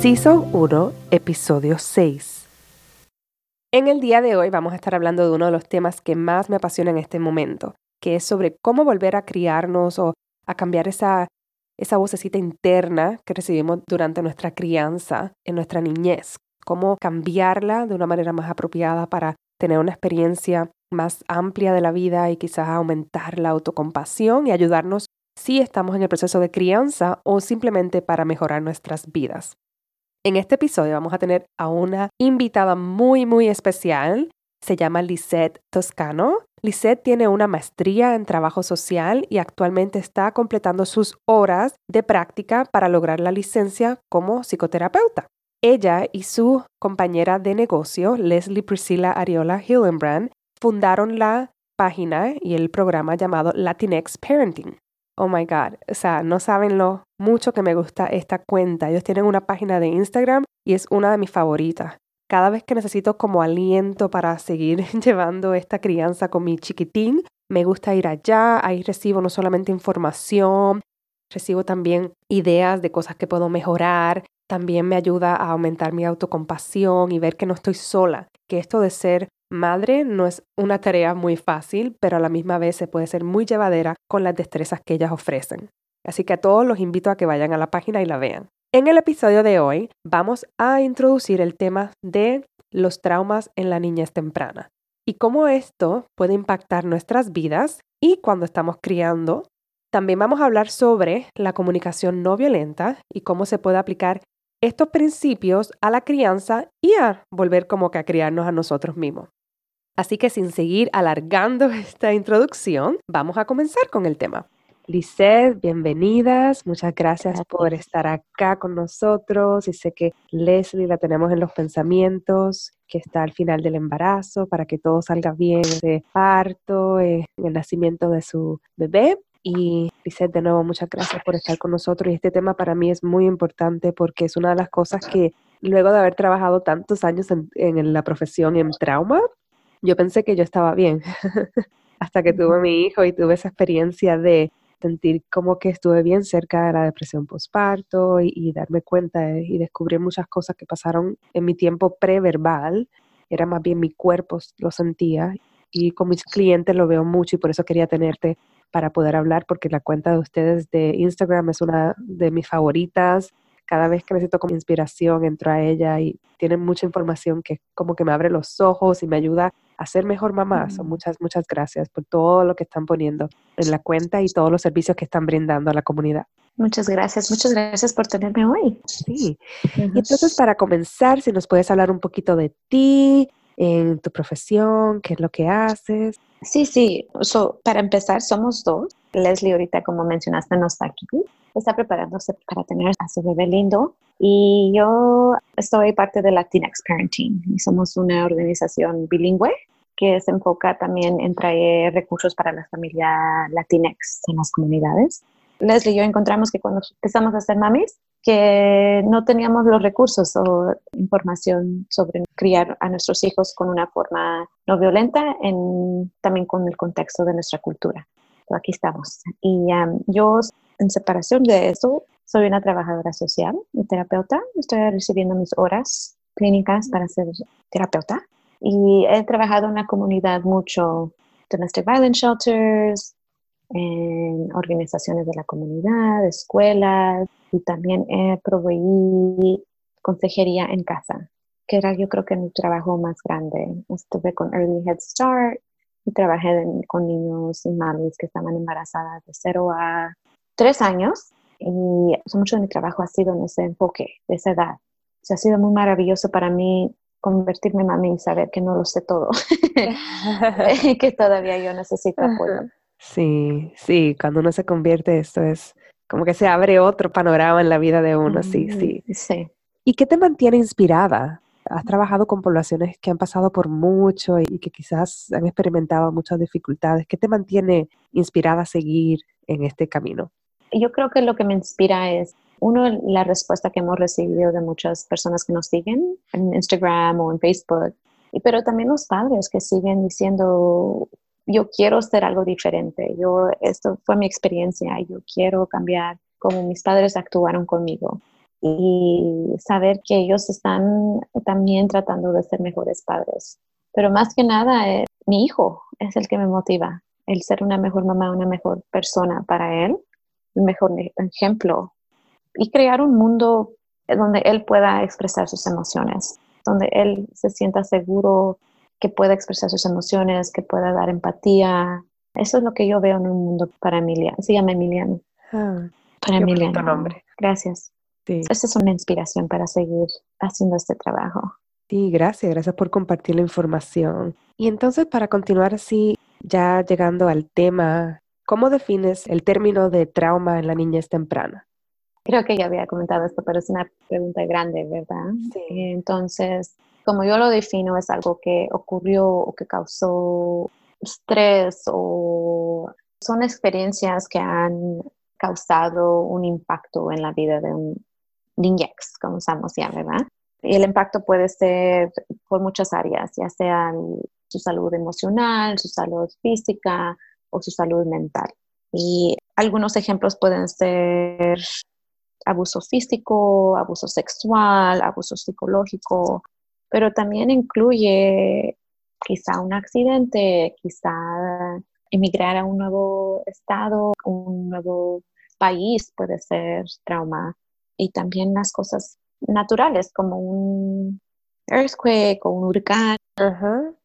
Season 1, episodio 6. En el día de hoy vamos a estar hablando de uno de los temas que más me apasiona en este momento, que es sobre cómo volver a criarnos o a cambiar esa, esa vocecita interna que recibimos durante nuestra crianza, en nuestra niñez, cómo cambiarla de una manera más apropiada para tener una experiencia más amplia de la vida y quizás aumentar la autocompasión y ayudarnos si estamos en el proceso de crianza o simplemente para mejorar nuestras vidas. En este episodio vamos a tener a una invitada muy, muy especial. Se llama Lisette Toscano. Lisette tiene una maestría en trabajo social y actualmente está completando sus horas de práctica para lograr la licencia como psicoterapeuta. Ella y su compañera de negocio, Leslie Priscilla Ariola Hillenbrand, fundaron la página y el programa llamado Latinx Parenting. Oh my God, o sea, no saben lo mucho que me gusta esta cuenta. Ellos tienen una página de Instagram y es una de mis favoritas. Cada vez que necesito como aliento para seguir llevando esta crianza con mi chiquitín, me gusta ir allá, ahí recibo no solamente información, recibo también ideas de cosas que puedo mejorar, también me ayuda a aumentar mi autocompasión y ver que no estoy sola, que esto de ser madre no es una tarea muy fácil, pero a la misma vez se puede ser muy llevadera con las destrezas que ellas ofrecen. Así que a todos los invito a que vayan a la página y la vean. En el episodio de hoy vamos a introducir el tema de los traumas en la niñez temprana y cómo esto puede impactar nuestras vidas y cuando estamos criando. También vamos a hablar sobre la comunicación no violenta y cómo se puede aplicar estos principios a la crianza y a volver como que a criarnos a nosotros mismos. Así que sin seguir alargando esta introducción, vamos a comenzar con el tema. Lisette, bienvenidas. Muchas gracias por estar acá con nosotros. Y sé que Leslie la tenemos en los pensamientos, que está al final del embarazo para que todo salga bien de parto, eh, el nacimiento de su bebé. Y Lisette, de nuevo, muchas gracias por estar con nosotros. Y este tema para mí es muy importante porque es una de las cosas que luego de haber trabajado tantos años en, en la profesión en trauma, yo pensé que yo estaba bien. Hasta que tuve mi hijo y tuve esa experiencia de sentir como que estuve bien cerca de la depresión postparto y, y darme cuenta y descubrir muchas cosas que pasaron en mi tiempo preverbal. Era más bien mi cuerpo lo sentía y con mis clientes lo veo mucho y por eso quería tenerte para poder hablar porque la cuenta de ustedes de Instagram es una de mis favoritas. Cada vez que necesito como inspiración entro a ella y tienen mucha información que como que me abre los ojos y me ayuda a ser mejor mamá. So, muchas, muchas gracias por todo lo que están poniendo en la cuenta y todos los servicios que están brindando a la comunidad. Muchas gracias, muchas gracias por tenerme hoy. Sí. Y entonces, para comenzar, si nos puedes hablar un poquito de ti, en tu profesión, qué es lo que haces. Sí, sí. So, para empezar, somos dos. Leslie, ahorita, como mencionaste, no está aquí. Está preparándose para tener a su bebé lindo. Y yo estoy parte de Latinx Parenting. Y somos una organización bilingüe que se enfoca también en traer recursos para la familia Latinx en las comunidades. Leslie y yo encontramos que cuando empezamos a ser mamis, que no teníamos los recursos o información sobre criar a nuestros hijos con una forma no violenta, en, también con el contexto de nuestra cultura. Pero aquí estamos. Y um, yo, en separación de eso, soy una trabajadora social y terapeuta. Estoy recibiendo mis horas clínicas para ser terapeuta. Y he trabajado en la comunidad mucho, domestic violence shelters, en organizaciones de la comunidad, escuelas, y también he proveído consejería en casa, que era yo creo que mi trabajo más grande. Estuve con Early Head Start y trabajé con niños y mamis que estaban embarazadas de 0 a 3 años. Y mucho de mi trabajo ha sido en ese enfoque, de esa edad. O ha sido muy maravilloso para mí convertirme en mami y saber que no lo sé todo y que todavía yo necesito apoyo. Sí, sí, cuando uno se convierte, esto es como que se abre otro panorama en la vida de uno, sí, sí. Sí. ¿Y qué te mantiene inspirada? Has trabajado con poblaciones que han pasado por mucho y que quizás han experimentado muchas dificultades. ¿Qué te mantiene inspirada a seguir en este camino? Yo creo que lo que me inspira es, uno, la respuesta que hemos recibido de muchas personas que nos siguen en Instagram o en Facebook, pero también los padres que siguen diciendo, yo quiero hacer algo diferente, yo, esto fue mi experiencia, yo quiero cambiar como mis padres actuaron conmigo y saber que ellos están también tratando de ser mejores padres. Pero más que nada, eh, mi hijo es el que me motiva, el ser una mejor mamá, una mejor persona para él, mejor ejemplo y crear un mundo donde él pueda expresar sus emociones, donde él se sienta seguro que pueda expresar sus emociones, que pueda dar empatía. Eso es lo que yo veo en un mundo para Emiliano. Se llama Emiliano. Ah, para Emiliano. nombre. Gracias. Sí. Esa es una inspiración para seguir haciendo este trabajo. Sí, gracias, gracias por compartir la información. Y entonces, para continuar así, ya llegando al tema, ¿cómo defines el término de trauma en la niñez temprana? Creo que ya había comentado esto, pero es una pregunta grande, ¿verdad? Sí. Entonces, como yo lo defino, es algo que ocurrió o que causó estrés o son experiencias que han causado un impacto en la vida de un niñex, como usamos ya, ¿verdad? Y el impacto puede ser por muchas áreas, ya sea su salud emocional, su salud física o su salud mental. Y algunos ejemplos pueden ser abuso físico, abuso sexual, abuso psicológico, pero también incluye quizá un accidente, quizá emigrar a un nuevo estado, un nuevo país puede ser trauma. Y también las cosas naturales como un earthquake o un huracán.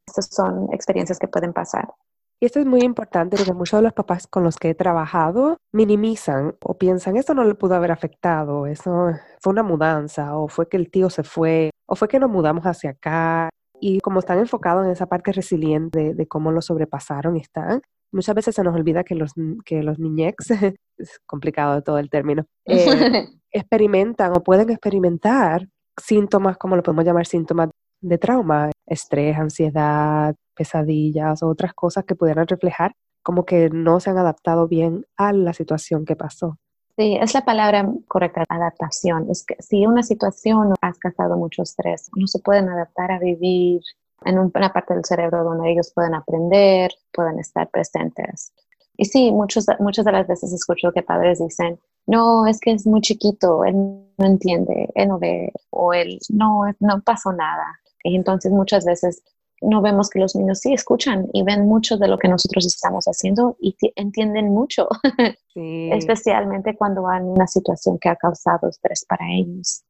Esas son experiencias que pueden pasar. Y esto es muy importante porque muchos de los papás con los que he trabajado minimizan o piensan, esto no le pudo haber afectado, eso fue una mudanza, o fue que el tío se fue, o fue que nos mudamos hacia acá. Y como están enfocados en esa parte resiliente de, de cómo lo sobrepasaron y están, muchas veces se nos olvida que los, que los niñex, es complicado todo el término, eh, experimentan o pueden experimentar síntomas, como lo podemos llamar síntomas de trauma, estrés, ansiedad, pesadillas o otras cosas que pudieran reflejar como que no se han adaptado bien a la situación que pasó. Sí, es la palabra correcta, adaptación. Es que si una situación has causado mucho estrés, no se pueden adaptar a vivir en una parte del cerebro donde ellos pueden aprender, pueden estar presentes. Y sí, muchos, muchas de las veces escucho que padres dicen, no, es que es muy chiquito, él no entiende, él no ve, o él no, no pasó nada. Y entonces muchas veces no vemos que los niños sí escuchan y ven mucho de lo que nosotros estamos haciendo y entienden mucho, Sí. especialmente cuando hay una situación que ha causado estrés para ellos.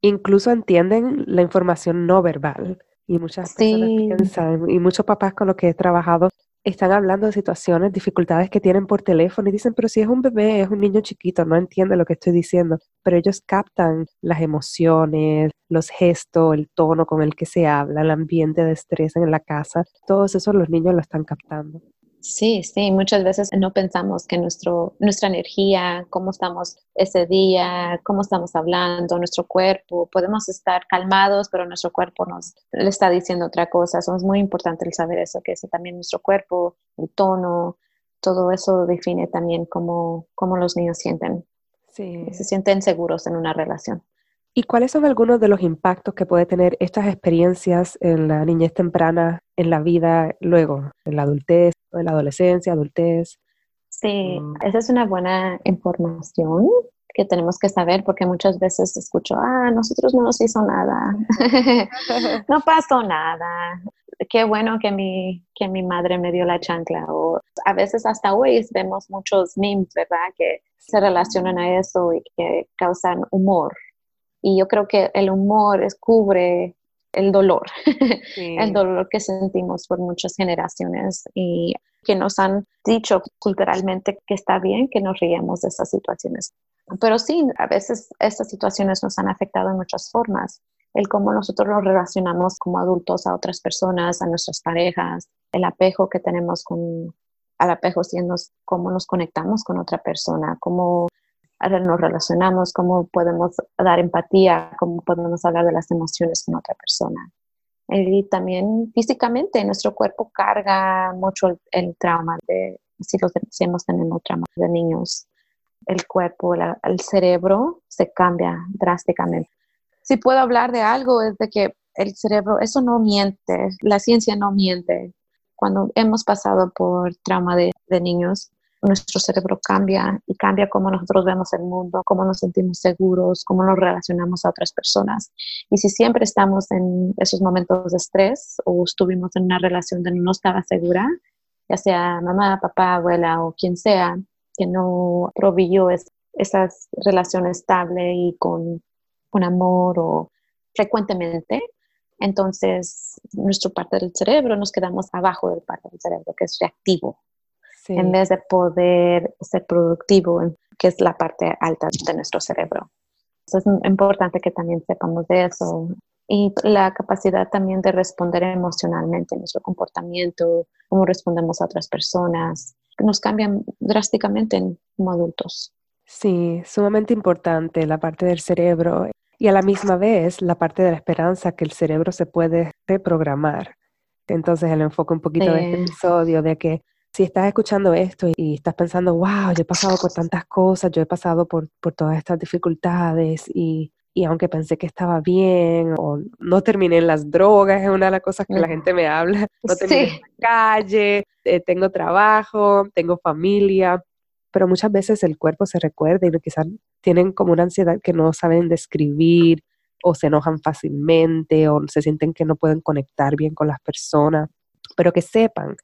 Incluso entienden la información no verbal. Y muchas personas Sí. piensan, y muchos papás con los que he trabajado están hablando de situaciones, dificultades que tienen por teléfono y dicen, pero si es un bebé, es un niño chiquito, no entiende lo que estoy diciendo. Pero ellos captan las emociones, los gestos, el tono con el que se habla, el ambiente de estrés en la casa. Todos esos los niños lo están captando. Sí, sí, muchas veces no pensamos que nuestro, nuestra energía, cómo estamos ese día, cómo estamos hablando, nuestro cuerpo, podemos estar calmados, pero nuestro cuerpo nos le está diciendo otra cosa. Eso es muy importante el saber eso, que eso también nuestro cuerpo, el tono, todo eso define también cómo, cómo los niños sienten, Sí. se sienten seguros en una relación. ¿Y cuáles son algunos de los impactos que puede tener estas experiencias en la niñez temprana, en la vida luego, en la adultez, en la adolescencia, adultez? Sí, Mm. esa es una buena información que tenemos que saber porque muchas veces escucho, ah, nosotros no nos hizo nada, no pasó nada, qué bueno que mi, que mi madre me dio la chancla o a veces hasta hoy vemos muchos memes, ¿verdad? Que se relacionan a eso y que causan humor. Y yo creo que el humor es- cubre el dolor, el dolor que sentimos por muchas generaciones y que nos han dicho culturalmente que está bien que nos riamos de esas situaciones. Pero sí, a veces estas situaciones nos han afectado en muchas formas. El cómo nosotros nos relacionamos como adultos a otras personas, a nuestras parejas, el apego que tenemos con, al apego siendo cómo nos conectamos con otra persona, cómo nos relacionamos, cómo podemos dar empatía, cómo podemos hablar de las emociones con otra persona. Y también físicamente, nuestro cuerpo carga mucho el, trauma de, si, los, si hemos tenido trauma de niños, el cuerpo, el cerebro se cambia drásticamente. Si puedo hablar de algo es de que el cerebro, eso no miente, la ciencia no miente. Cuando hemos pasado por trauma de, de niños, nuestro cerebro cambia y cambia cómo nosotros vemos el mundo, cómo nos sentimos seguros, cómo nos relacionamos a otras personas. Y si siempre estamos en esos momentos de estrés o estuvimos en una relación donde no estaba segura, ya sea mamá, papá, abuela o quien sea, que no proveyó es, esa relación estable y con, con amor o frecuentemente, entonces nuestra parte del cerebro nos quedamos abajo del parte del cerebro que es reactivo en vez de poder ser productivo, que es la parte alta de nuestro cerebro. es importante que también sepamos de eso. Y la capacidad también de responder emocionalmente, nuestro comportamiento, cómo respondemos a otras personas, nos cambian drásticamente como adultos. Sí, sumamente importante la parte del cerebro y a la misma vez la parte de la esperanza que el cerebro se puede reprogramar. Entonces el enfoque un poquito de este episodio de que si estás escuchando esto y estás pensando, wow, yo he pasado por tantas cosas, yo he pasado por, por todas estas dificultades y, y, aunque pensé que estaba bien o no terminé en las drogas, es una de las cosas que la gente me habla, no terminé en la calle, eh, tengo trabajo, tengo familia, pero muchas veces el cuerpo se recuerda y quizás tienen como una ansiedad que no saben describir o se enojan fácilmente o se sienten que no pueden conectar bien con las personas, pero que sepan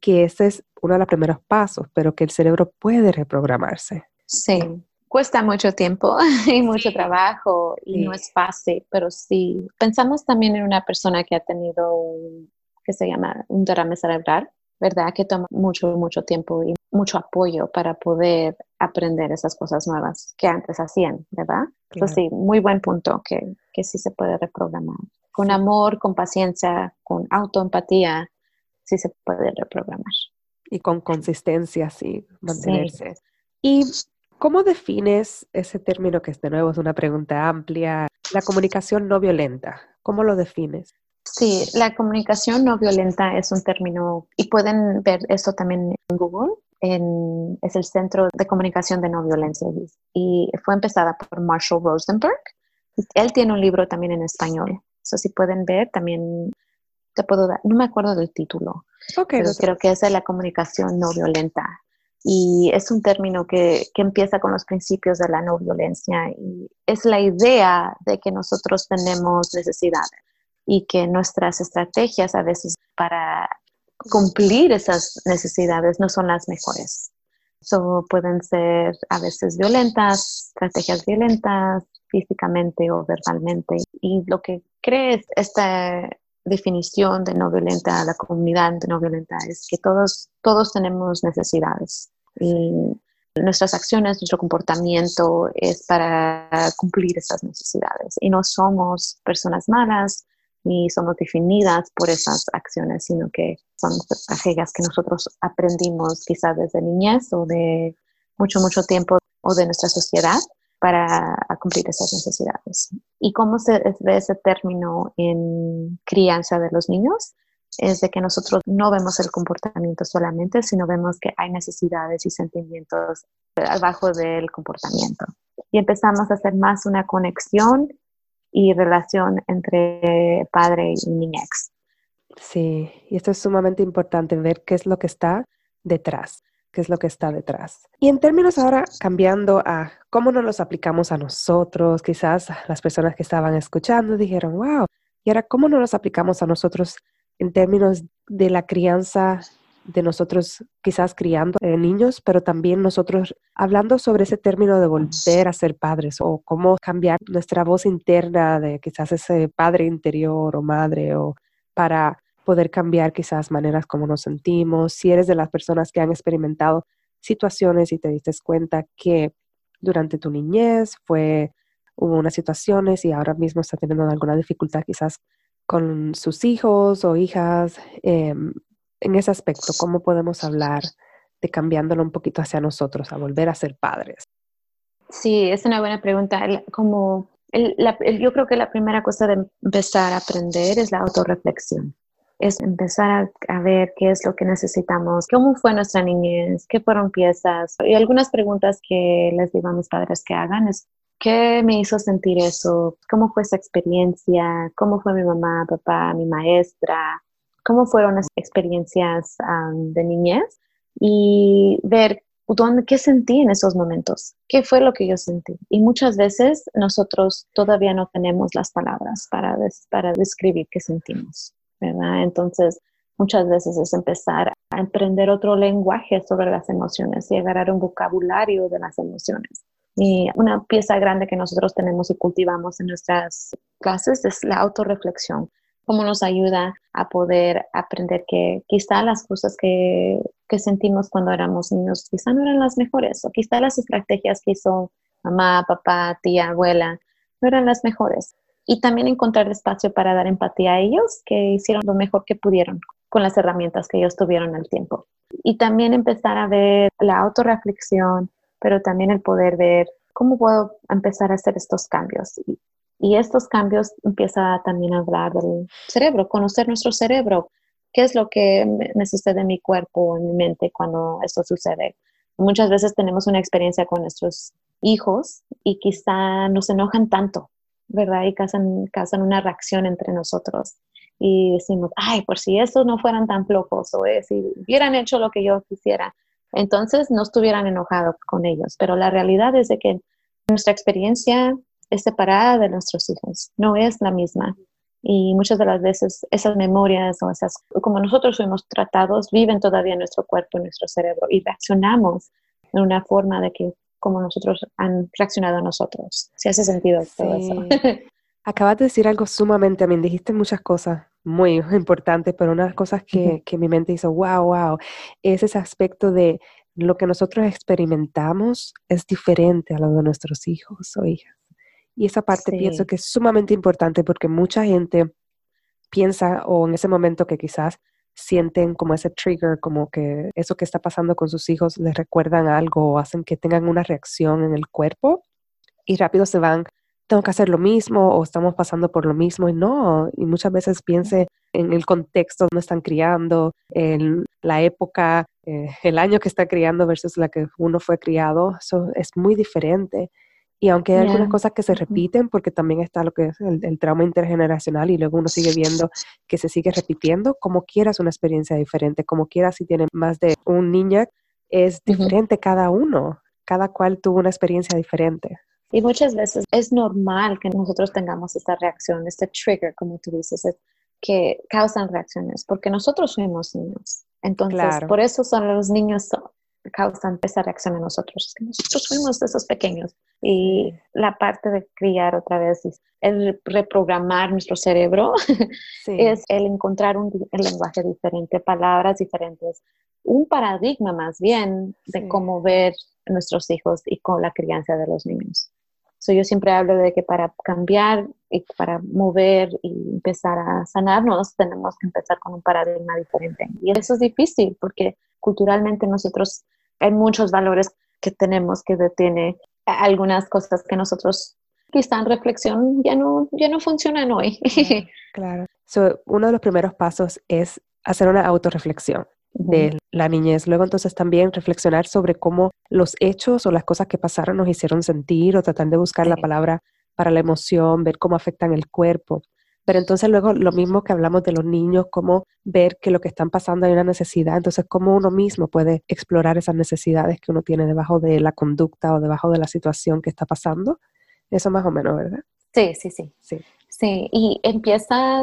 que ese es uno de los primeros pasos, pero que el cerebro puede reprogramarse. Sí, cuesta mucho tiempo y mucho trabajo y no es fácil, pero sí. Pensamos también en una persona que ha tenido un, que se llama un derrame cerebral, ¿verdad? Que toma mucho, mucho tiempo y mucho apoyo para poder aprender esas cosas nuevas que antes hacían, ¿verdad? Entonces sí, muy buen punto que, que sí se puede reprogramar. Con amor, con paciencia, con autoempatía, sí se puede reprogramar. Y con consistencia, sí, mantenerse. ¿Y cómo defines ese término que es de nuevo es una pregunta amplia, la comunicación no violenta? ¿Cómo lo defines? Sí, la comunicación no violenta es un término y pueden ver eso también en Google. es el Centro de Comunicación de No Violencia y fue empezada por Marshall Rosenberg. Él tiene un libro también en español. Eso si pueden ver, también te puedo dar, no me acuerdo del título, pero creo que es la comunicación no violenta. Y es un término que, que, empieza con los principios de la no violencia y es la idea de que nosotros tenemos necesidades y que nuestras estrategias a veces para cumplir esas necesidades no son las mejores. So, pueden ser a veces violentas, estrategias violentas, físicamente o verbalmente. Y lo que cree esta definición de no violenta, la comunidad de no violenta, es que todos, todos tenemos necesidades. Y nuestras acciones, nuestro comportamiento es para cumplir esas necesidades. Y no somos personas malas ni somos definidas por esas acciones, sino que son aquellas que nosotros aprendimos quizás desde niñez o de mucho, mucho tiempo o de nuestra sociedad para cumplir esas necesidades. ¿Y cómo se ve ese término en crianza de los niños? Es de que nosotros no vemos el comportamiento solamente, sino vemos que hay necesidades y sentimientos abajo del comportamiento. Y empezamos a hacer más una conexión y relación entre padre y niñez. Sí, y esto es sumamente importante, ver qué es lo que está detrás qué es lo que está detrás. Y en términos ahora cambiando a cómo nos los aplicamos a nosotros, quizás las personas que estaban escuchando dijeron, wow, y ahora cómo nos los aplicamos a nosotros en términos de la crianza de nosotros quizás criando eh, niños, pero también nosotros hablando sobre ese término de volver a ser padres o cómo cambiar nuestra voz interna de quizás ese padre interior o madre o para poder cambiar quizás maneras como nos sentimos, si eres de las personas que han experimentado situaciones y te diste cuenta que durante tu niñez fue, hubo unas situaciones y ahora mismo está teniendo alguna dificultad quizás con sus hijos o hijas, em, en ese aspecto, ¿cómo podemos hablar de cambiándolo un poquito hacia nosotros, a volver a ser padres? Sí, es una buena pregunta. Como yo creo que la primera cosa de empezar a aprender es la autorreflexión. Es empezar a, ver qué es lo que necesitamos, cómo fue nuestra niñez, qué fueron piezas. Y algunas preguntas que les digo a mis padres que hagan es, ¿qué me hizo sentir eso? ¿Cómo fue esa experiencia? ¿Cómo fue mi mamá, papá, mi maestra? ¿Cómo fueron las experiencias de niñez? Y ver ¿Qué sentí en esos momentos? ¿Qué fue lo que yo sentí? Y muchas veces nosotros todavía no tenemos las palabras para, para describir qué sentimos, ¿verdad? Entonces, muchas veces es empezar a emprender otro lenguaje sobre las emociones y agarrar un vocabulario de las emociones. Y una pieza grande que nosotros tenemos y cultivamos en nuestras clases es la autorreflexión cómo nos ayuda a poder aprender que quizá las cosas que, que, sentimos cuando éramos niños quizá no eran las mejores o quizá las estrategias que hizo mamá, papá, tía, abuela no eran las mejores. Y también encontrar espacio para dar empatía a ellos que hicieron lo mejor que pudieron con las herramientas que ellos tuvieron al tiempo. Y también empezar a ver la autorreflexión, pero también el poder ver cómo puedo empezar a hacer estos cambios. Y, estos cambios empieza también a hablar del cerebro, conocer nuestro cerebro, qué es lo que necesita de mi cuerpo, en mi mente cuando esto sucede. Muchas veces tenemos una experiencia con nuestros hijos y quizá nos enojan tanto, ¿verdad? Y causan, causan una reacción entre nosotros. Y decimos, ay, por si estos no fueran tan flojos o si hubieran hecho lo que yo quisiera, entonces no estuvieran enojados con ellos. Pero la realidad es de que nuestra experiencia es separada de nuestros hijos, no es la misma. Y muchas de las veces esas memorias o esas, como nosotros fuimos tratados, viven todavía en nuestro cuerpo, en nuestro cerebro y reaccionamos en una forma de que como nosotros han reaccionado a nosotros. Si hace sentido todo eso. Acabas de decir algo sumamente, a mí dijiste muchas cosas muy importantes, pero una de las cosas que, que mi mente hizo, wow, wow, es ese aspecto de lo que nosotros experimentamos es diferente a lo de nuestros hijos o hijas. Y esa parte pienso que es sumamente importante porque mucha gente piensa o en ese momento que quizás sienten como ese trigger, como que eso que está pasando con sus hijos les recuerdan algo o hacen que tengan una reacción en el cuerpo y rápido se van, tengo que hacer lo mismo o estamos pasando por lo mismo y no, y muchas veces piense en el contexto donde están criando, en la época, eh, el año que está criando versus la que uno fue criado, eso es muy diferente. Y aunque hay algunas cosas que se repiten, porque también está lo que es el, trauma intergeneracional y luego uno sigue viendo que se sigue repitiendo, como quieras una experiencia diferente, como quieras si tiene más de un niño, es diferente cada uno, cada cual tuvo una experiencia diferente. Y muchas veces es normal que nosotros tengamos esta reacción, este trigger, como tú dices, que causan reacciones, porque nosotros fuimos niños. Entonces, por eso son los niños causan esa reacción en nosotros, que nosotros fuimos de esos pequeños. Y la parte de criar otra vez, el reprogramar nuestro cerebro, es el encontrar un lenguaje diferente, palabras diferentes, un paradigma más bien de cómo ver nuestros hijos y con la crianza de los niños. So, yo siempre hablo de que para cambiar y para mover y empezar a sanarnos, tenemos que empezar con un paradigma diferente. Y eso es difícil porque culturalmente nosotros hay muchos valores que tenemos que detiene algunas cosas que nosotros quizá en reflexión ya no, ya no funcionan hoy. Claro. uno de los primeros pasos es hacer una autorreflexión de la niñez. Luego entonces también reflexionar sobre cómo los hechos o las cosas que pasaron nos hicieron sentir o tratar de buscar la palabra para la emoción, ver cómo afectan el cuerpo. Pero entonces luego lo mismo que hablamos de los niños, cómo ver que lo que están pasando hay una necesidad, entonces cómo uno mismo puede explorar esas necesidades que uno tiene debajo de la conducta o debajo de la situación que está pasando. Eso más o menos, ¿verdad? Sí, sí, sí. Sí, sí. y empieza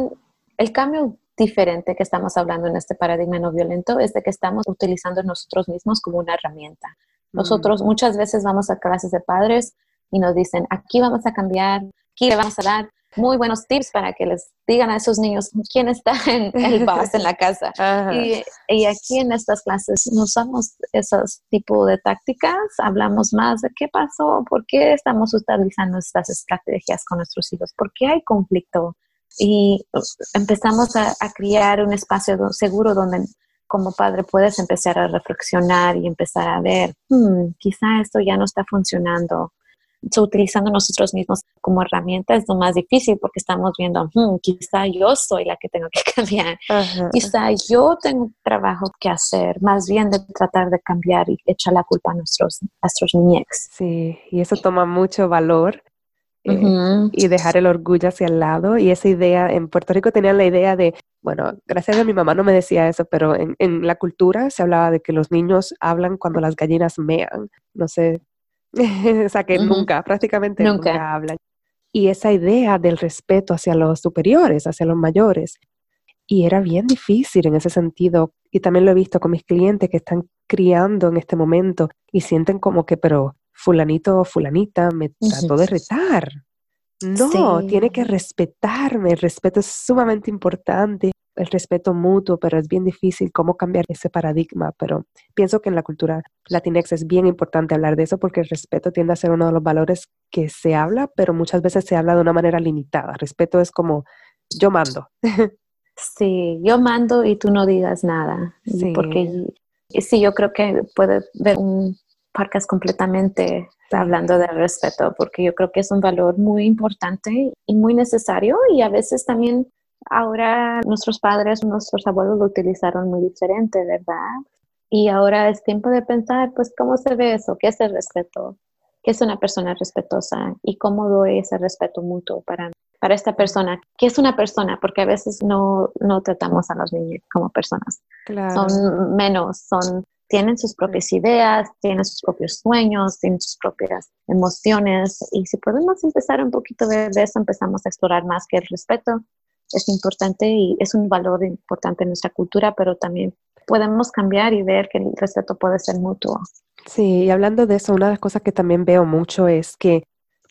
el cambio diferente que estamos hablando en este paradigma no violento es de que estamos utilizando nosotros mismos como una herramienta. Mm. Nosotros muchas veces vamos a clases de padres y nos dicen, aquí vamos a cambiar, aquí le vamos a dar muy buenos tips para que les digan a esos niños quién está en el boss en la casa. Y, y, aquí en estas clases usamos esos tipos de tácticas, hablamos más de qué pasó, por qué estamos utilizando estas estrategias con nuestros hijos, por qué hay conflicto. Y empezamos a, a crear un espacio seguro donde como padre puedes empezar a reflexionar y empezar a ver, hmm, quizá esto ya no está funcionando utilizando nosotros mismos como herramienta es lo más difícil porque estamos viendo, hmm, quizá yo soy la que tengo que cambiar, quizá yo tengo trabajo que hacer, más bien de tratar de cambiar y echar la culpa a nuestros, nuestros niños. Sí, y eso toma mucho valor. Eh, y dejar el orgullo hacia el lado y esa idea, en Puerto Rico tenían la idea de, bueno, gracias a mi mamá no me decía eso, pero en, en la cultura se hablaba de que los niños hablan cuando las gallinas mean. No sé o sea, que nunca, prácticamente nunca. hablan. Y esa idea del respeto hacia los superiores, hacia los mayores. Y era bien difícil en ese sentido. Y también lo he visto con mis clientes que están criando en este momento y sienten como que, pero fulanito o fulanita me trató de retar. No, tiene que respetarme. El respeto es sumamente importante el respeto mutuo, pero es bien difícil cómo cambiar ese paradigma. Pero pienso que en la cultura latinex es bien importante hablar de eso porque el respeto tiende a ser uno de los valores que se habla, pero muchas veces se habla de una manera limitada. Respeto es como yo mando. Sí, yo mando y tú no digas nada. Sí. Porque sí, yo creo que puede ver un podcast completamente hablando del respeto, porque yo creo que es un valor muy importante y muy necesario y a veces también Ahora nuestros padres, nuestros abuelos lo utilizaron muy diferente, ¿verdad? Y ahora es tiempo de pensar, pues, ¿cómo se ve eso? ¿Qué es el respeto? ¿Qué es una persona respetuosa? ¿Y cómo doy ese respeto mutuo para, para esta persona? ¿Qué es una persona? Porque a veces no, no tratamos a los niños como personas. Son menos, son, tienen sus propias ideas, tienen sus propios sueños, tienen sus propias emociones. Y si podemos empezar un poquito de eso, empezamos a explorar más que el respeto es importante y es un valor importante en nuestra cultura, pero también podemos cambiar y ver que el respeto puede ser mutuo. Sí, y hablando de eso, una de las cosas que también veo mucho es que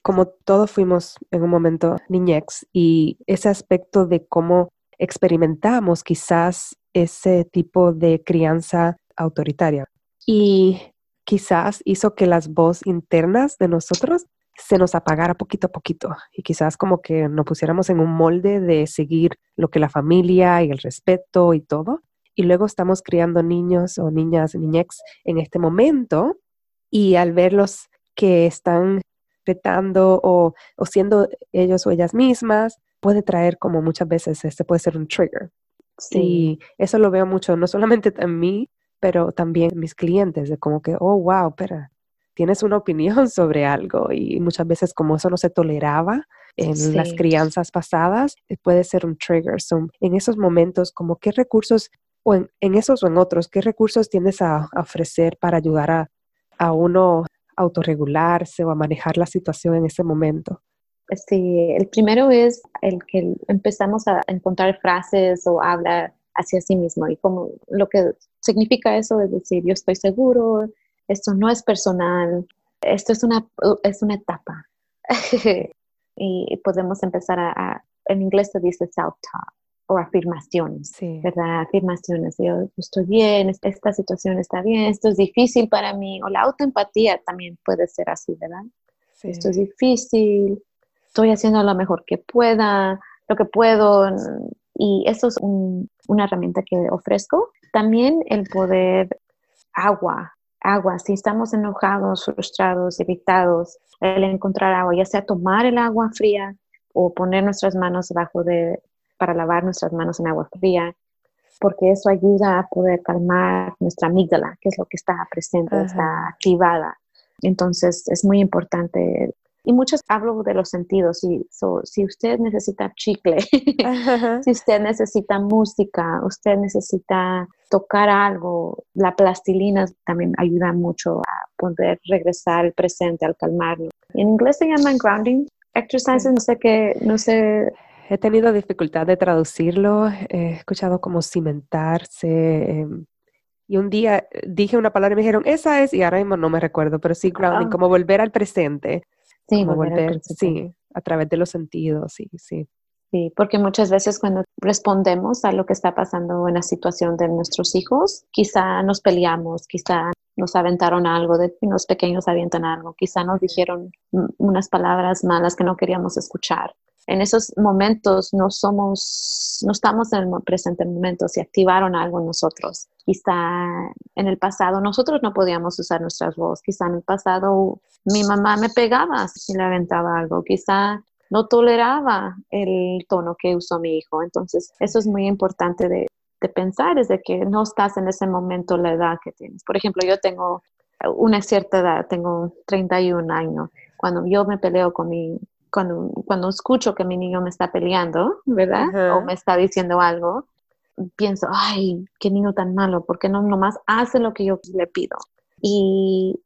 como todos fuimos en un momento niñex y ese aspecto de cómo experimentamos quizás ese tipo de crianza autoritaria y quizás hizo que las voces internas de nosotros se nos apagara poquito a poquito y quizás como que nos pusiéramos en un molde de seguir lo que la familia y el respeto y todo. Y luego estamos criando niños o niñas, niñex en este momento y al verlos que están retando o, o siendo ellos o ellas mismas, puede traer como muchas veces, este puede ser un trigger. Sí. Y eso lo veo mucho, no solamente en mí, pero también en mis clientes, de como que, oh, wow, espera, tienes una opinión sobre algo y muchas veces como eso no se toleraba en las crianzas pasadas, eh, puede ser un trigger. So, en esos momentos, como qué recursos, o en, esos o en otros, qué recursos tienes a, ofrecer para ayudar a, a uno a autorregularse o a manejar la situación en ese momento? Sí, el primero es el que empezamos a encontrar frases o hablar hacia sí mismo y como lo que significa eso es decir, yo estoy seguro, esto no es personal, esto es una, es una etapa. y podemos empezar a, en inglés se dice self-talk o afirmaciones, ¿verdad? Afirmaciones, yo estoy bien, esta situación está bien, esto es difícil para mí, o la autoempatía también puede ser así, ¿verdad? Esto es difícil, estoy haciendo lo mejor que pueda, lo que puedo, y eso es una herramienta que ofrezco. También el poder agua, agua. Si estamos enojados, frustrados, irritados, el encontrar agua, ya sea tomar el agua fría o poner nuestras manos debajo de, para lavar nuestras manos en agua fría, porque eso ayuda a poder calmar nuestra amígdala, que es lo que está presente, está activada. Entonces es muy importante y muchos hablo de los sentidos. Y, si usted necesita chicle, si usted necesita música, usted necesita tocar algo, la plastilina también ayuda mucho a poder regresar al presente, al calmarlo. En inglés se llaman grounding exercises, no sé qué, no sé. He tenido dificultad de traducirlo, he escuchado como cimentarse. Em, y un día dije una palabra y me dijeron, esa es, y ahora mismo no me recuerdo, pero sí grounding, ah. como volver al presente. Sí, volver, sí, a través de los sentidos, sí, sí. Sí, porque muchas veces cuando respondemos a lo que está pasando en la situación de nuestros hijos, quizá nos peleamos, quizá nos aventaron algo, de los pequeños avientan algo, quizá nos dijeron unas palabras malas que no queríamos escuchar. En esos momentos no somos, no estamos en el presente momento, se activaron algo en nosotros. Quizá en el pasado nosotros no podíamos usar nuestras voces, quizá en el pasado mi mamá me pegaba si le aventaba algo, quizá no toleraba el tono que usó mi hijo. Entonces, eso es muy importante de, de pensar, es de que no estás en ese momento la edad que tienes. Por ejemplo, yo tengo una cierta edad, tengo 31 años. Cuando yo me peleo con mi, cuando, cuando escucho que mi niño me está peleando, ¿verdad? O me está diciendo algo, pienso, ay, qué niño tan malo, porque no nomás hace lo que yo le pido? Y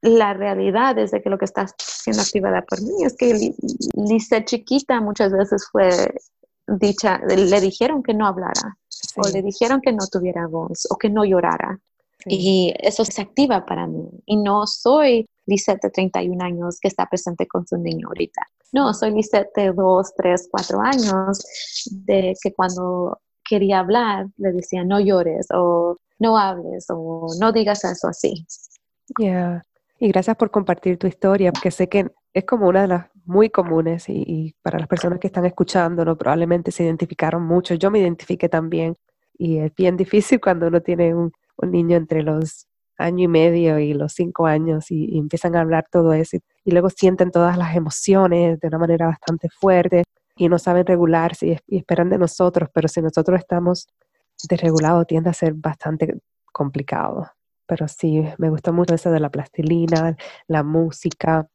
la realidad es de que lo que está siendo activada por mí es que Lisa chiquita muchas veces fue dicha, le dijeron que no hablara, o le dijeron que no tuviera voz, o que no llorara. Y eso se activa para mí. Y no soy Lisette de 31 años que está presente con su niño ahorita. No, soy Lisette de 2, 3, 4 años, de que cuando quería hablar le decía no llores o no hables o no digas eso así. Yeah. Y gracias por compartir tu historia, porque sé que es como una de las muy comunes y, y para las personas que están escuchándonos probablemente se identificaron mucho. Yo me identifiqué también y es bien difícil cuando uno tiene un, un niño entre los año y medio y los cinco años y, empiezan a hablar todo eso y, luego sienten todas las emociones de una manera bastante fuerte y no saben regularse y, esperan de nosotros, pero si nosotros estamos desregulados tiende a ser bastante complicado. Pero sí, me gusta mucho eso de la plastilina, la música.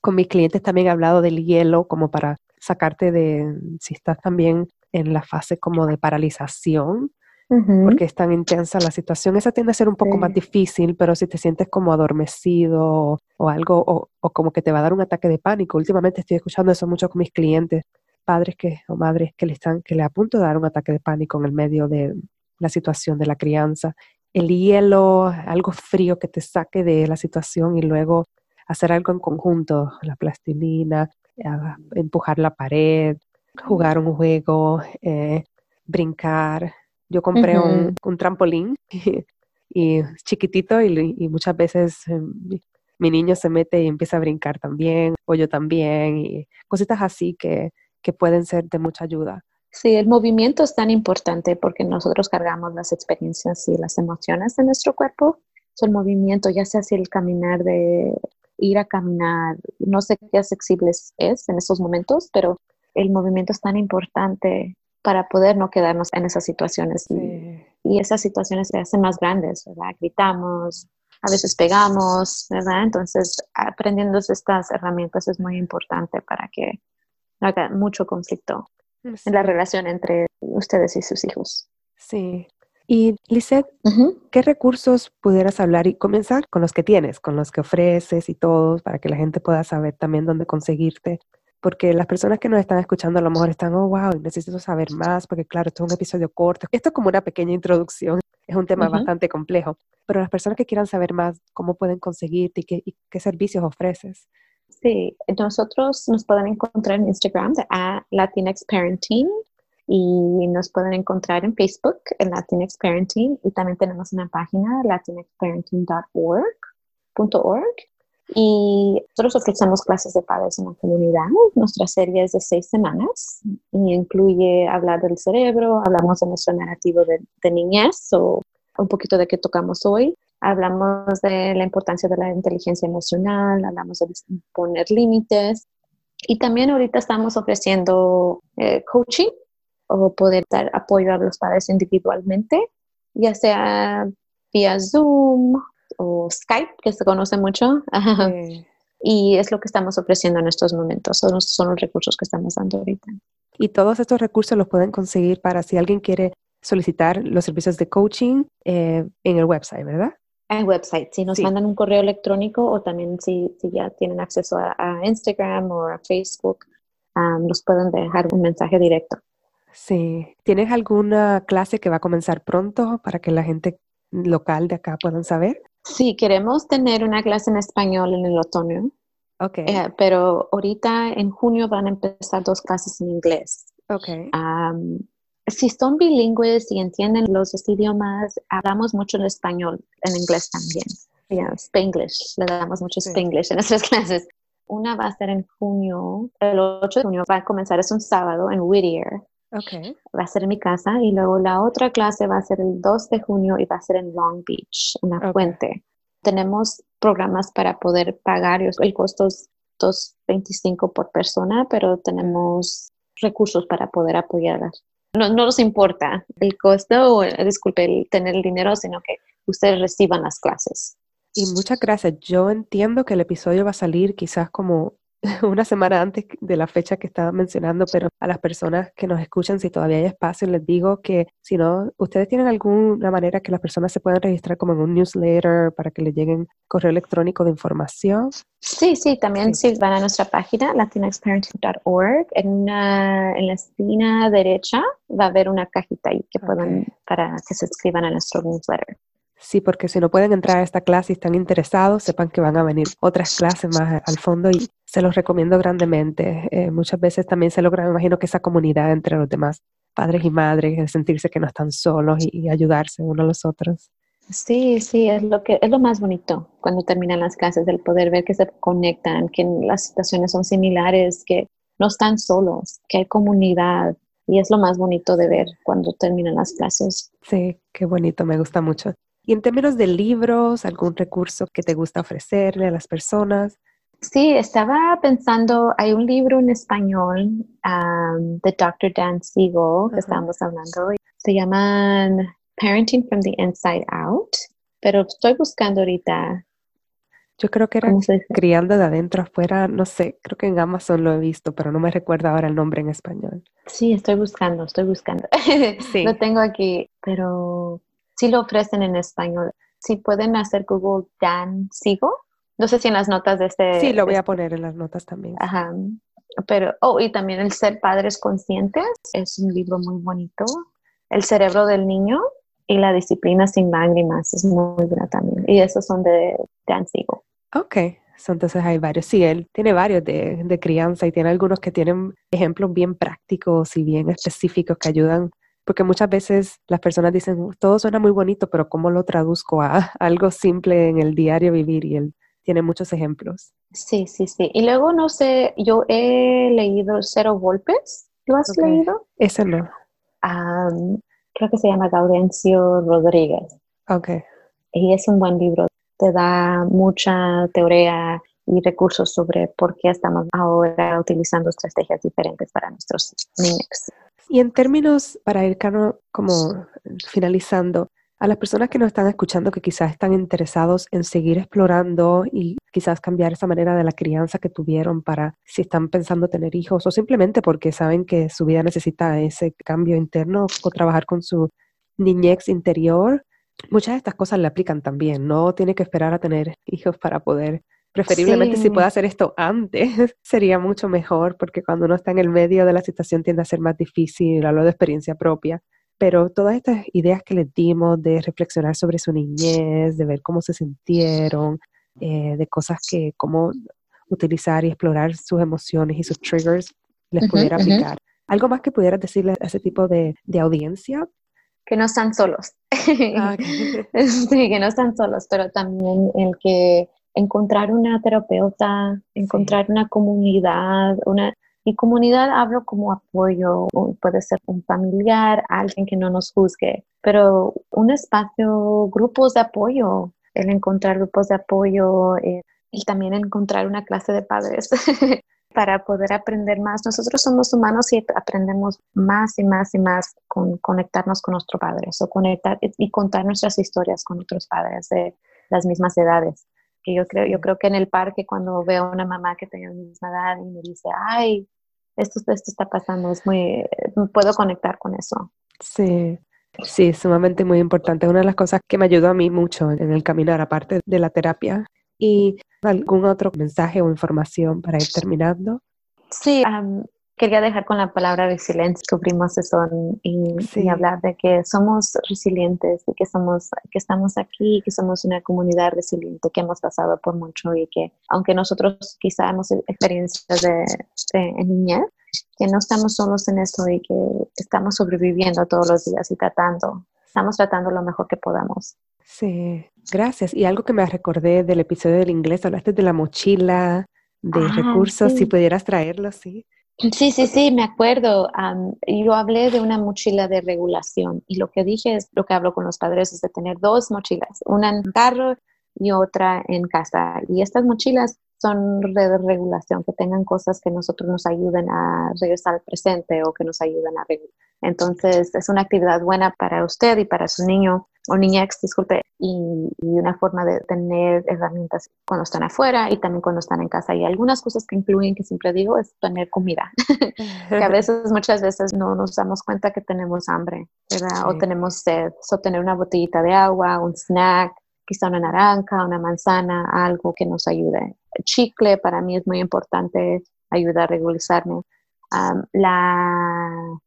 Con mis clientes también he hablado del hielo como para sacarte de, si estás también en la fase como de paralización, porque es tan intensa la situación. Esa tiende a ser un poco más difícil, pero si te sientes como adormecido o, algo, o, como que te va a dar un ataque de pánico. Últimamente estoy escuchando eso mucho con mis clientes, padres que, o madres que le están, que le a punto de dar un ataque de pánico en el medio de la situación de la crianza. El hielo, algo frío que te saque de la situación y luego hacer algo en conjunto, la plastilina, empujar la pared, jugar un juego, eh, brincar, yo compré un, trampolín y, chiquitito y, muchas veces eh, mi, niño se mete y empieza a brincar también, o yo también, y cositas así que, que pueden ser de mucha ayuda. Sí, el movimiento es tan importante porque nosotros cargamos las experiencias y las emociones de nuestro cuerpo. el movimiento, ya sea así el caminar de ir a caminar, no sé qué accesible es en esos momentos, pero el movimiento es tan importante para poder no quedarnos en esas situaciones. Y, esas situaciones se hacen más grandes, ¿verdad? Gritamos, a veces pegamos, ¿verdad? Entonces, aprendiendo estas herramientas es muy importante para que no haya mucho conflicto en la relación entre ustedes y sus hijos. Sí. Y Lisette, ¿qué recursos pudieras hablar y comenzar con los que tienes, con los que ofreces y todos, para que la gente pueda saber también dónde conseguirte? Porque las personas que nos están escuchando a lo mejor están, oh, wow, necesito saber más, porque claro, esto es un episodio corto. Esto es como una pequeña introducción, es un tema bastante complejo, pero las personas que quieran saber más, ¿cómo pueden conseguirte y qué, servicios ofreces? Sí, nosotros nos pueden encontrar en Instagram a Latinx Parenting y nos pueden encontrar en Facebook en Latinx Parenting y también tenemos una página latinxparenting.org y nosotros ofrecemos clases de padres en la comunidad. Nuestra serie es de seis semanas y incluye hablar del cerebro, hablamos de nuestro narrativo de, niñez o un poquito de qué tocamos hoy. Hablamos de la importancia de la inteligencia emocional, hablamos de poner límites y también ahorita estamos ofreciendo eh, coaching o poder dar apoyo a los padres individualmente, ya sea vía Zoom o Skype, que se conoce mucho. Y es lo que estamos ofreciendo en estos momentos. Son, son los recursos que estamos dando ahorita. Y todos estos recursos los pueden conseguir para si alguien quiere solicitar los servicios de coaching eh, en el website, ¿verdad? En el website, si nos mandan un correo electrónico o también si, si ya tienen acceso a, Instagram o a Facebook, um, nos pueden dejar un mensaje directo. Sí. ¿Tienes alguna clase que va a comenzar pronto para que la gente local de acá puedan saber? Sí, queremos tener una clase en español en el otoño. Ok. Eh, pero ahorita en junio van a empezar dos clases en inglés. Ok. si son bilingües y entienden los dos idiomas, hablamos mucho en español, en inglés también. Yeah, Spanglish, le damos mucho Spanglish en nuestras clases. Una va a ser en junio, el 8 de junio va a comenzar, es un sábado en Whittier. Okay. Va a ser en mi casa y luego la otra clase va a ser el 2 de junio y va a ser en Long Beach, en la Okay. fuente. Tenemos programas para poder pagar, el costo es 2.25 por persona, pero tenemos recursos para poder apoyarlas. No, no nos importa el costo o, el- disculpe, el tener el dinero, sino que ustedes reciban las clases. Y muchas gracias. Yo entiendo que el episodio va a salir quizás como una semana antes de la fecha que estaba mencionando, pero a las personas que nos escuchan, si todavía hay espacio, les digo que si no, ustedes tienen alguna manera que las personas se puedan registrar como en un newsletter para que les lleguen correo electrónico de información. Sí, sí, también Sí. si van a nuestra página latinexparenting.org, en, una- en la esquina derecha va a haber una cajita ahí que puedan para que se escriban a nuestro newsletter. Sí, porque si no pueden entrar a esta clase y están interesados, sepan que van a venir otras clases más al fondo y se los recomiendo grandemente. Eh, muchas veces también se logra, me imagino que esa comunidad entre los demás padres y madres, el sentirse que no están solos y, y ayudarse unos a los otros. Sí, sí, es lo que es lo más bonito cuando terminan las clases, el poder ver que se conectan, que las situaciones son similares, que no están solos, que hay comunidad y es lo más bonito de ver cuando terminan las clases. Sí, qué bonito, me gusta mucho. Y en términos de libros, algún recurso que te gusta ofrecerle a las personas. Sí, estaba pensando, hay un libro en español um, de Dr. Dan Siegel que Ajá. estábamos hablando, se llaman Parenting from the Inside Out, pero estoy buscando ahorita, Yo creo que era criando de adentro afuera, no sé, creo que en Amazon lo he visto, pero no me recuerdo ahora el nombre en español. Sí, estoy buscando, estoy buscando. Sí. Lo tengo aquí, pero sí lo ofrecen en español. Si pueden hacer Google Dan Siegel, no sé si en las notas de este... Sí, lo voy a poner en las notas también. Ajá. Pero, oh, y también el ser padres conscientes es un libro muy bonito. El cerebro del niño y la disciplina sin lágrimas es muy buena también. Y esos son de Dan Siegel. Ok, so, entonces hay varios. Sí, él tiene varios de, de crianza y tiene algunos que tienen ejemplos bien prácticos y bien específicos que ayudan, porque muchas veces las personas dicen, "Uh, todo suena muy bonito, pero ¿cómo lo traduzco a algo simple en el diario vivir? Y él tiene muchos ejemplos. Sí, sí, sí. Y luego, no sé, yo he leído Cero Golpes. ¿Lo has Ok. leído? Ese no. Am, creo que se llama Gaudencio Rodríguez. Ok, Y es un buen libro. Te da mucha teoría y recursos sobre por qué estamos ahora utilizando estrategias diferentes para nuestros niños. Y en términos, para ir como finalizando, a las personas que nos están escuchando que quizás están interesados en seguir explorando y quizás cambiar esa manera de la crianza que tuvieron para si están pensando tener hijos o simplemente porque saben que su vida necesita ese cambio interno o trabajar con su niñez interior, muchas de estas cosas le aplican también. No tiene que esperar a tener hijos para poder Preferiblemente si puede hacer esto antes, sería mucho mejor, porque cuando uno está en el medio de la situación tiende a ser más difícil, hablo de experiencia propia. Pero todas estas ideas que les dimos de reflexionar sobre su niñez, de ver cómo se sintieron, eh, de cosas que, cómo utilizar y explorar sus emociones y sus triggers, les Ujú, pudiera ujú. aplicar. ¿Algo más que pudieras decirle a ese tipo de, de audiencia? Que no están solos. Ah. Sí, que no están solos, pero también el que encontrar una terapeuta, encontrar una comunidad, una y comunidad hablo como apoyo, puede ser un familiar, alguien que no nos juzgue, pero un espacio, grupos de apoyo, el encontrar grupos de apoyo eh, y también encontrar una clase de padres para poder aprender más. Nosotros somos humanos y aprendemos más y más y más con conectarnos con nuestros padres o conectar y contar nuestras historias con otros padres de las mismas edades. Yo creo, yo creo que en el parque cuando veo a una mamá que tiene la misma edad y me dice, ay, esto, esto está pasando, es muy, puedo conectar con eso. Sí, sí, sumamente muy importante. Una de las cosas que me ayudó a mí mucho en el caminar, aparte de la terapia. ¿Y algún otro mensaje o información para ir terminando? Sí, um, quería dejar con la palabra resiliencia, descubrimos eso y, Sí. y, hablar de que somos resilientes y que somos, que estamos aquí, que somos una comunidad resiliente, que hemos pasado por mucho y que aunque nosotros quizá hemos experiencias de, de niñez, que no estamos solos en esto y que estamos sobreviviendo todos los días y tratando, estamos tratando lo mejor que podamos. Sí, gracias. Y algo que me recordé del episodio del inglés, hablaste de la mochila, de Ah, recursos, si pudieras traerlos, sí. Sí, sí, sí, me acuerdo. Am, yo hablé de una mochila de regulación y lo que dije es lo que hablo con los padres es de tener dos mochilas, una en carro y otra en casa. Y estas mochilas son de regulación, que tengan cosas que nosotros nos ayuden a regresar al presente o que nos ayuden a regular. Entonces, es una actividad buena para usted y para su niño o niña ex, disculpe, y, y una forma de tener herramientas cuando están afuera y también cuando están en casa. Y algunas cosas que incluyen, que siempre digo, es tener comida que a veces, muchas veces no nos damos cuenta que tenemos hambre, ¿verdad? O tenemos sed. O tener una botellita de agua, un snack, quizá una naranja, una manzana, algo que nos ayude. Chicle para mí es muy importante, ayuda a regularizarme. La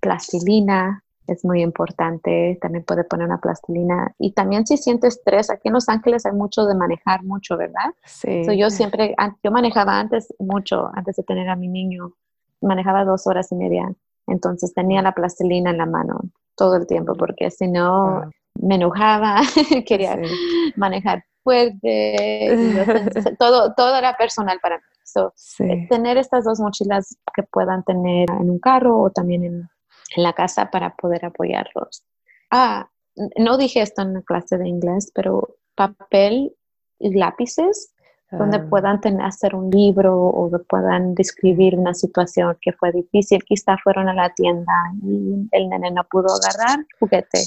plastilina es muy importante, también puede poner una plastilina. Y también si siente estrés, aquí en Los Ángeles hay mucho de manejar mucho, ¿verdad? Sí. So, yo siempre, yo manejaba antes mucho, antes de tener a mi niño, manejaba dos horas y media. Entonces tenía la plastilina en la mano todo el tiempo, porque si no me enojaba, quería Sí. manejar fuerte, yo todo, todo era personal para mí. So, Sí. tener estas dos mochilas que puedan tener en un carro o también en, en la casa para poder apoyarlos. Ah, no dije esto en la clase de inglés, pero papel y lápices donde Ah, puedan ten- hacer un libro o puedan describir una situación que fue difícil. Quizá fueron a la tienda y el nene no pudo agarrar juguete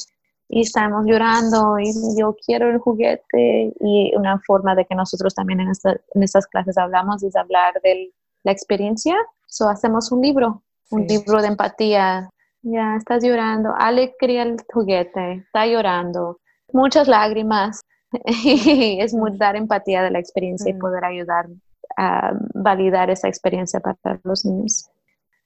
y estamos llorando y yo quiero el juguete y una forma de que nosotros también en, esta- en estas clases hablamos es hablar de la experiencia. So hacemos un libro, un libro de empatía. Ya estás llorando, Ale quería el juguete, está llorando, muchas lágrimas. Y es muy dar empatía de la experiencia y Mm. poder ayudar a validar esa experiencia para los niños.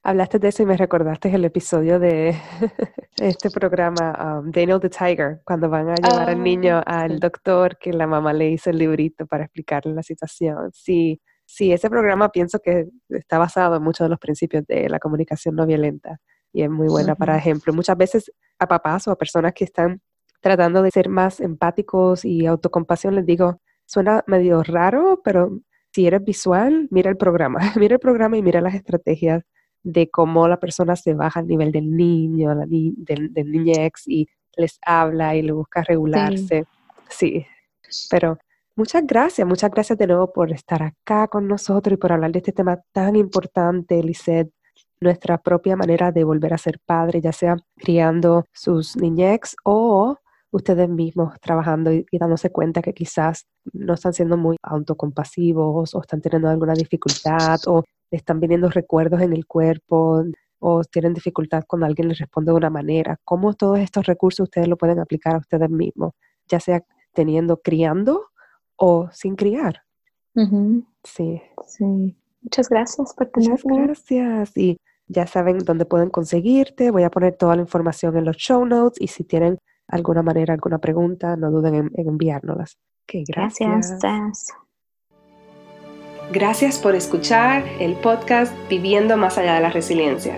Hablaste de eso y me recordaste el episodio de este programa um, Daniel the Tiger, cuando van a llevar al Ah, niño al doctor que la mamá le hizo el librito para explicarle la situación. Sí, sí, ese programa pienso que está basado en muchos de los principios de la comunicación no violenta y es muy buena para ejemplo. Muchas veces a papás o a personas que están tratando de ser más empáticos y autocompasión les digo, suena medio raro, pero si eres visual, mira el programa, mira el programa y mira las estrategias de cómo la persona se baja al nivel del niño, la ni- del, del niñex y les habla y le busca regularse. Sí. pero muchas gracias, muchas gracias de nuevo por estar acá con nosotros y por hablar de este tema tan importante, Lisette, nuestra propia manera de volver a ser padre, ya sea criando sus niñex o ustedes mismos trabajando y, y dándose cuenta que quizás no están siendo muy autocompasivos o están teniendo alguna dificultad o están viniendo recuerdos en el cuerpo o tienen dificultad cuando alguien les responde de una manera. ¿Cómo todos estos recursos ustedes lo pueden aplicar a ustedes mismos? Ya sea teniendo, criando o sin criar. Sí, Sí. Muchas gracias por muchas tenerme. gracias. Y ya saben dónde pueden conseguirte. Voy a poner toda la información en los show notes y si tienen alguna manera, alguna pregunta, no duden en, en enviárnoslas. Gracias. Jess. Gracias por escuchar el podcast Viviendo más allá de la resiliencia.